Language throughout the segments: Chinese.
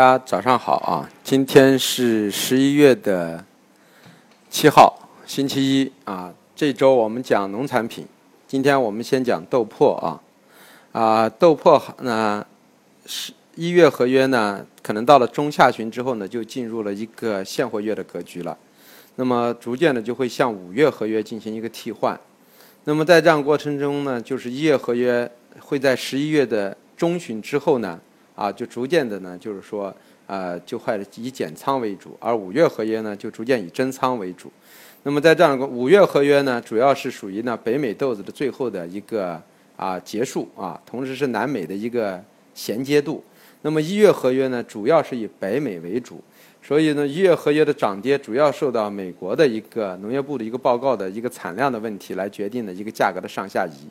大家早上好啊！今天是十一月的七号，星期一啊。这周我们讲农产品，今天我们先讲豆粕啊。啊，豆粕呢是一月合约呢，可能到了中下旬之后呢，就进入了一个现货月的格局了。那么逐渐的就会向五月合约进行一个替换。那么在这样过程中呢，就是一月合约会在十一月的中旬之后呢，啊，就逐渐的呢，就是说，呃，就会以减仓为主，而五月合约呢，就逐渐以增仓为主。那么在这样的五月合约呢，主要是属于呢北美豆子的最后的一个啊结束啊，同时是南美的一个衔接度。那么一月合约呢，主要是以北美为主。所以呢，一月合约的涨跌主要受到美国的一个农业部的一个报告的一个产量的问题来决定的一个价格的上下移。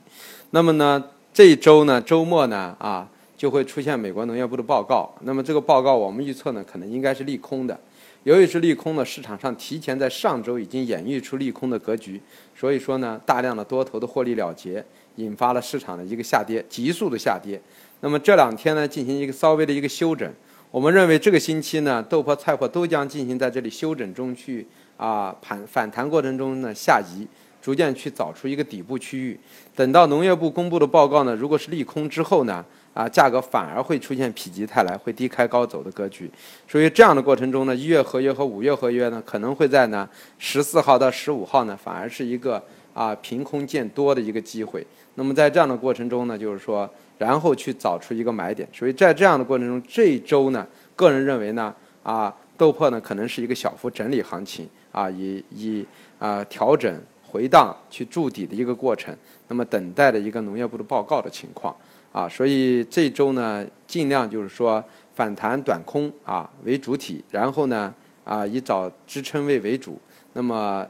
那么呢，这一周呢，周末呢，啊，就会出现美国农业部的报告。那么这个报告我们预测呢，可能应该是利空的。由于是利空呢，市场上提前在上周已经演绎出利空的格局，所以说呢，大量的多头的获利了结，引发了市场的一个下跌，急速的下跌。那么这两天呢，进行一个稍微的一个休整。我们认为这个星期呢，豆粕、菜粕都将进行在这里休整中去啊盘反弹过程中呢下移，逐渐去找出一个底部区域。等到农业部公布的报告呢，如果是利空之后呢，啊价格反而会出现否极泰来，会低开高走的格局。所以这样的过程中呢，一月合约和五月合约呢，可能会在呢十四号到十五号呢，反而是一个啊凭空见多的一个机会。那么在这样的过程中呢，就是说。然后去找出一个买点，所以在这样的过程中，这一周呢，个人认为呢，啊，豆粕呢可能是一个小幅整理行情，啊，以以啊调整回荡去筑底的一个过程，那么等待的一个农业部的报告的情况，啊，所以这周呢，尽量就是说反弹短空啊为主体，然后呢，啊以找支撑位为主，那么。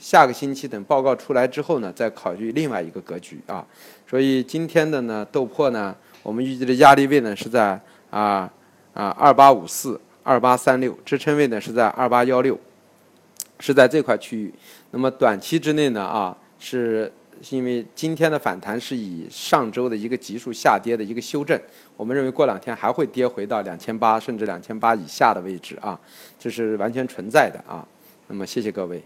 下个星期等报告出来之后呢，再考虑另外一个格局啊。所以今天的呢豆粕呢，我们预计的压力位呢是在啊啊二八五四、二八三六，支撑位呢是在二八幺六，是在这块区域。那么短期之内呢啊是，是因为今天的反弹是以上周的一个急速下跌的一个修正，我们认为过两天还会跌回到两千八甚至两千八以下的位置啊，这是完全存在的啊。那么谢谢各位。